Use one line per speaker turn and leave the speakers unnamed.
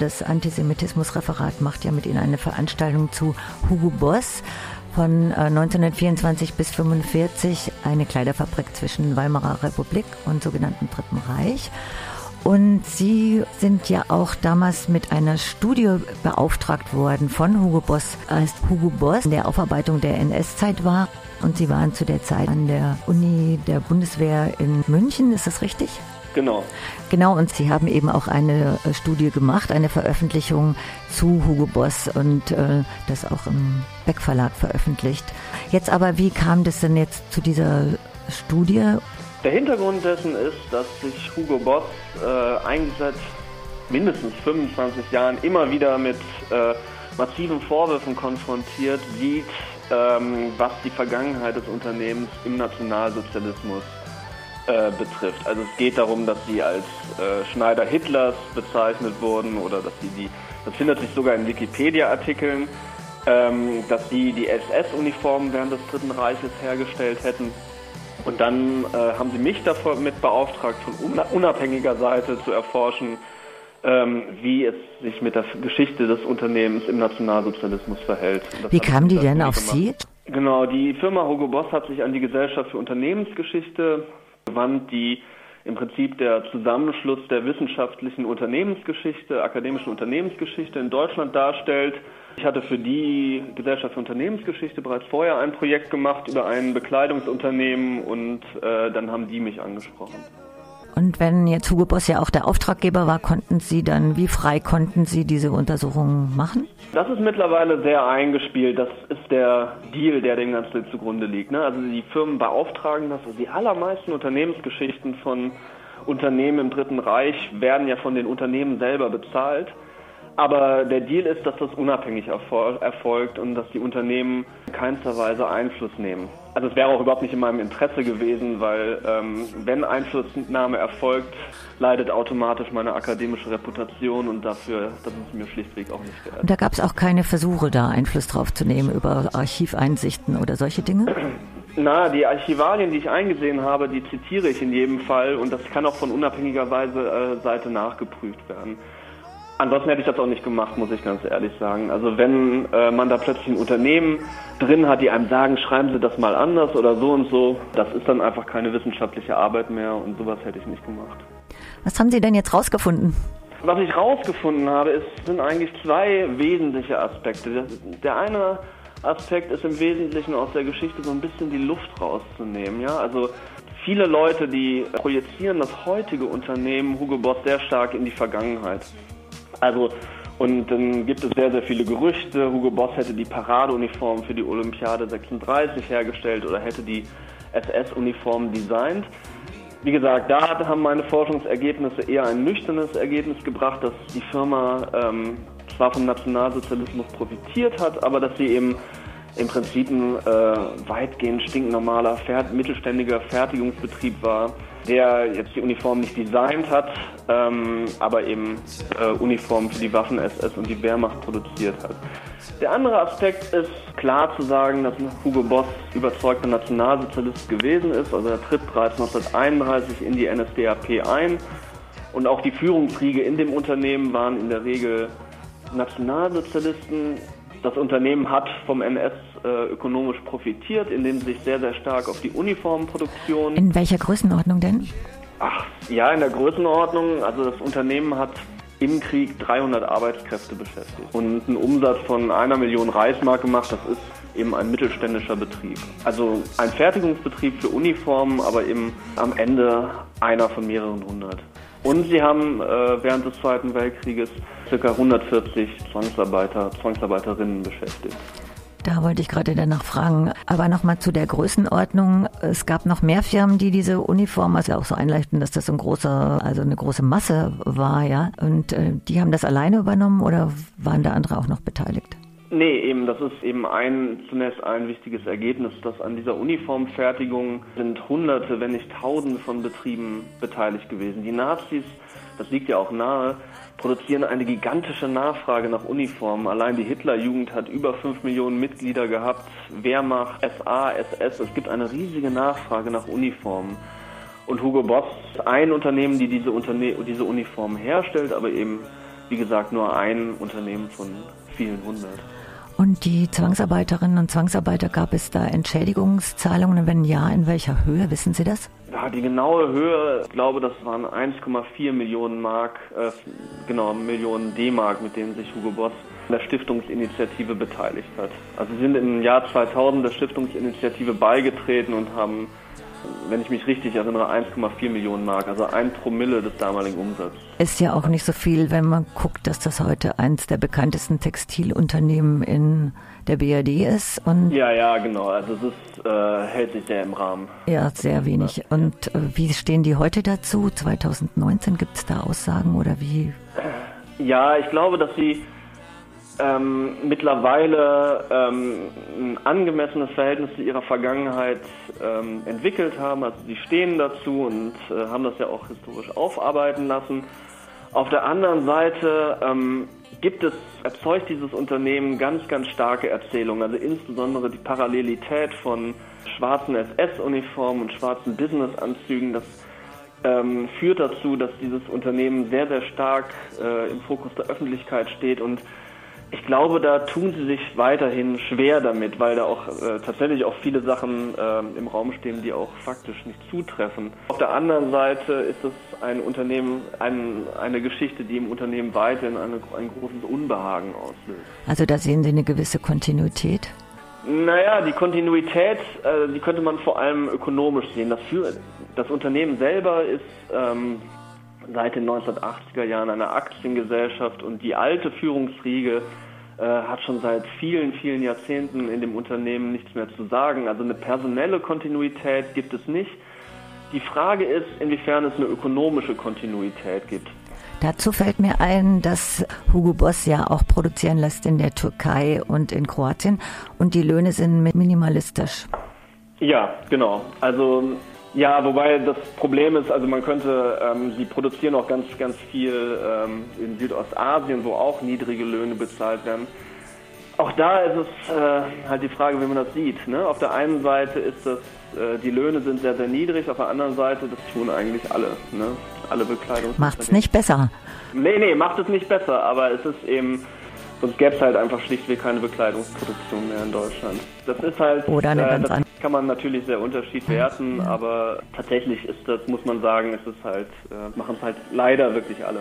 Das Antisemitismusreferat macht ja mit Ihnen eine Veranstaltung zu Hugo Boss von 1924 äh, bis 1945, eine Kleiderfabrik zwischen Weimarer Republik und sogenannten Dritten Reich. Und Sie sind ja auch damals mit einer Studie beauftragt worden von Hugo Boss, als Hugo Boss in der Aufarbeitung der NS-Zeit war. Und Sie waren zu der Zeit an der Uni der Bundeswehr in München, ist das richtig?
Genau.
Genau, und Sie haben eben auch eine äh, Studie gemacht, eine Veröffentlichung zu Hugo Boss und äh, das auch im Beck Verlag veröffentlicht. Jetzt aber, wie kam das denn jetzt zu dieser Studie?
Der Hintergrund dessen ist, dass sich Hugo Boss äh, eigentlich seit mindestens 25 Jahren immer wieder mit äh, massiven Vorwürfen konfrontiert sieht, ähm, was die Vergangenheit des Unternehmens im Nationalsozialismus äh, betrifft. Also es geht darum, dass sie als äh, Schneider Hitlers bezeichnet wurden oder dass sie die, das findet sich sogar in Wikipedia-Artikeln, ähm, dass sie die SS-Uniformen während des Dritten Reiches hergestellt hätten. Und dann äh, haben sie mich damit beauftragt, von unabhängiger Seite zu erforschen, ähm, wie es sich mit der Geschichte des Unternehmens im Nationalsozialismus verhält.
Wie kamen die denn auf gemacht. Sie?
Genau, die Firma Hugo Boss hat sich an die Gesellschaft für Unternehmensgeschichte gewandt, die im Prinzip der Zusammenschluss der wissenschaftlichen Unternehmensgeschichte, akademischen Unternehmensgeschichte in Deutschland darstellt. Ich hatte für die Gesellschaft für Unternehmensgeschichte bereits vorher ein Projekt gemacht über ein Bekleidungsunternehmen und äh, dann haben die mich angesprochen.
Und wenn jetzt Hugo Boss ja auch der Auftraggeber war, konnten Sie dann, wie frei konnten Sie diese Untersuchungen machen?
Das ist mittlerweile sehr eingespielt. Das ist der Deal, der dem Ganzen zugrunde liegt. Ne? Also die Firmen beauftragen das. Also die allermeisten Unternehmensgeschichten von Unternehmen im Dritten Reich werden ja von den Unternehmen selber bezahlt. Aber der Deal ist, dass das unabhängig erfolgt und dass die Unternehmen in keinster Weise Einfluss nehmen. Also es wäre auch überhaupt nicht in meinem Interesse gewesen, weil ähm, wenn Einflussnahme erfolgt, leidet automatisch meine akademische Reputation und dafür, das ist mir schlichtweg auch nicht wert.
Und da gab es auch keine Versuche, da Einfluss drauf zu nehmen über Archiveinsichten oder solche Dinge?
Na, die Archivalien, die ich eingesehen habe, die zitiere ich in jedem Fall und das kann auch von unabhängiger Weise, äh, Seite nachgeprüft werden. Ansonsten hätte ich das auch nicht gemacht, muss ich ganz ehrlich sagen. Also wenn äh, man da plötzlich ein Unternehmen drin hat, die einem sagen, schreiben Sie das mal anders oder so und so, das ist dann einfach keine wissenschaftliche Arbeit mehr und sowas hätte ich nicht gemacht.
Was haben Sie denn jetzt rausgefunden?
Was ich rausgefunden habe, ist, sind eigentlich zwei wesentliche Aspekte. Der eine Aspekt ist im Wesentlichen aus der Geschichte so ein bisschen die Luft rauszunehmen. Ja? Also viele Leute, die projizieren das heutige Unternehmen Hugo Boss sehr stark in die Vergangenheit. Also, und dann gibt es sehr, sehr viele Gerüchte. Hugo Boss hätte die Paradeuniform für die Olympiade 36 hergestellt oder hätte die SS-Uniform designt. Wie gesagt, da haben meine Forschungsergebnisse eher ein nüchternes Ergebnis gebracht, dass die Firma ähm, zwar vom Nationalsozialismus profitiert hat, aber dass sie eben im Prinzip ein äh, weitgehend stinknormaler, mittelständiger Fertigungsbetrieb war, der jetzt die Uniform nicht designt hat, ähm, aber eben äh, Uniformen für die Waffen-SS und die Wehrmacht produziert hat. Der andere Aspekt ist klar zu sagen, dass Hugo Boss überzeugter Nationalsozialist gewesen ist. Also er tritt bereits 1931 in die NSDAP ein und auch die Führungsriege in dem Unternehmen waren in der Regel Nationalsozialisten. Das Unternehmen hat vom NS äh, ökonomisch profitiert, indem sie sich sehr, sehr stark auf die Uniformproduktion.
In welcher Größenordnung denn?
Ach, ja, in der Größenordnung. Also das Unternehmen hat im Krieg 300 Arbeitskräfte beschäftigt und einen Umsatz von einer Million Reichsmark gemacht. Das ist eben ein mittelständischer Betrieb. Also ein Fertigungsbetrieb für Uniformen, aber eben am Ende einer von mehreren hundert. Und sie haben äh, während des Zweiten Weltkrieges ca. 140 Zwangsarbeiter, Zwangsarbeiterinnen beschäftigt.
Da wollte ich gerade danach fragen. Aber nochmal zu der Größenordnung. Es gab noch mehr Firmen, die diese Uniform, also auch so einleichten, dass das ein großer, also eine große Masse war, ja. Und äh, die haben das alleine übernommen oder waren da andere auch noch beteiligt?
Nee, eben, das ist eben ein, zunächst ein wichtiges Ergebnis, dass an dieser Uniformfertigung sind Hunderte, wenn nicht Tausende von Betrieben beteiligt gewesen. Die Nazis, das liegt ja auch nahe, produzieren eine gigantische Nachfrage nach Uniformen. Allein die Hitlerjugend hat über 5 Millionen Mitglieder gehabt, Wehrmacht, SA, SS, es gibt eine riesige Nachfrage nach Uniformen. Und Hugo Boss ist ein Unternehmen, die diese, Unterne diese Uniformen herstellt, aber eben wie gesagt, nur ein Unternehmen von vielen hundert.
Und die Zwangsarbeiterinnen und Zwangsarbeiter, gab es da Entschädigungszahlungen? Wenn ja, in welcher Höhe? Wissen Sie das?
Ja, die genaue Höhe, ich glaube, das waren 1,4 Millionen Mark, äh, genau, Millionen D-Mark, mit denen sich Hugo Boss an der Stiftungsinitiative beteiligt hat. Also sie sind im Jahr 2000 der Stiftungsinitiative beigetreten und haben wenn ich mich richtig erinnere, 1,4 Millionen Mark, also ein Promille des damaligen Umsatzes.
Ist ja auch nicht so viel, wenn man guckt, dass das heute eins der bekanntesten Textilunternehmen in der BRD ist.
Und ja, ja, genau. Also es ist, äh, hält sich sehr im Rahmen.
Ja, sehr wenig. Und äh, wie stehen die heute dazu? 2019 gibt es da Aussagen oder wie?
Ja, ich glaube, dass sie ähm, mittlerweile ähm, ein angemessenes Verhältnis zu ihrer Vergangenheit ähm, entwickelt haben. Also sie stehen dazu und äh, haben das ja auch historisch aufarbeiten lassen. Auf der anderen Seite ähm, gibt es, erzeugt dieses Unternehmen ganz, ganz starke Erzählungen. Also insbesondere die Parallelität von schwarzen SS-Uniformen und schwarzen Businessanzügen. Das ähm, führt dazu, dass dieses Unternehmen sehr, sehr stark äh, im Fokus der Öffentlichkeit steht und ich glaube, da tun sie sich weiterhin schwer damit, weil da auch äh, tatsächlich auch viele Sachen äh, im Raum stehen, die auch faktisch nicht zutreffen. Auf der anderen Seite ist es ein Unternehmen, ein, eine Geschichte, die im Unternehmen weiterhin eine, ein großes Unbehagen auslöst.
Also da sehen Sie eine gewisse Kontinuität?
Naja, die Kontinuität, äh, die könnte man vor allem ökonomisch sehen. Das, für, das Unternehmen selber ist ähm, seit den 1980er Jahren eine Aktiengesellschaft und die alte Führungsriege äh, hat schon seit vielen, vielen Jahrzehnten in dem Unternehmen nichts mehr zu sagen. Also eine personelle Kontinuität gibt es nicht. Die Frage ist, inwiefern es eine ökonomische Kontinuität gibt.
Dazu fällt mir ein, dass Hugo Boss ja auch produzieren lässt in der Türkei und in Kroatien und die Löhne sind minimalistisch.
Ja, genau. Also ja, wobei das Problem ist, also man könnte, ähm, sie produzieren auch ganz, ganz viel ähm, in Südostasien, wo auch niedrige Löhne bezahlt werden. Auch da ist es äh, halt die Frage, wie man das sieht. Ne? Auf der einen Seite ist das, äh, die Löhne sind sehr, sehr niedrig, auf der anderen Seite, das tun eigentlich alle. Ne? Alle Bekleidungs.
Macht's nicht besser.
Nee, nee, macht es nicht besser, aber es ist eben Sonst gäbe es halt einfach schlichtweg keine Bekleidungsproduktion mehr in Deutschland. Das ist halt,
Oder eine äh, ganz
das kann man natürlich sehr unterschiedlich werten, aber tatsächlich ist das, muss man sagen, ist es halt, äh, machen es halt leider wirklich alle.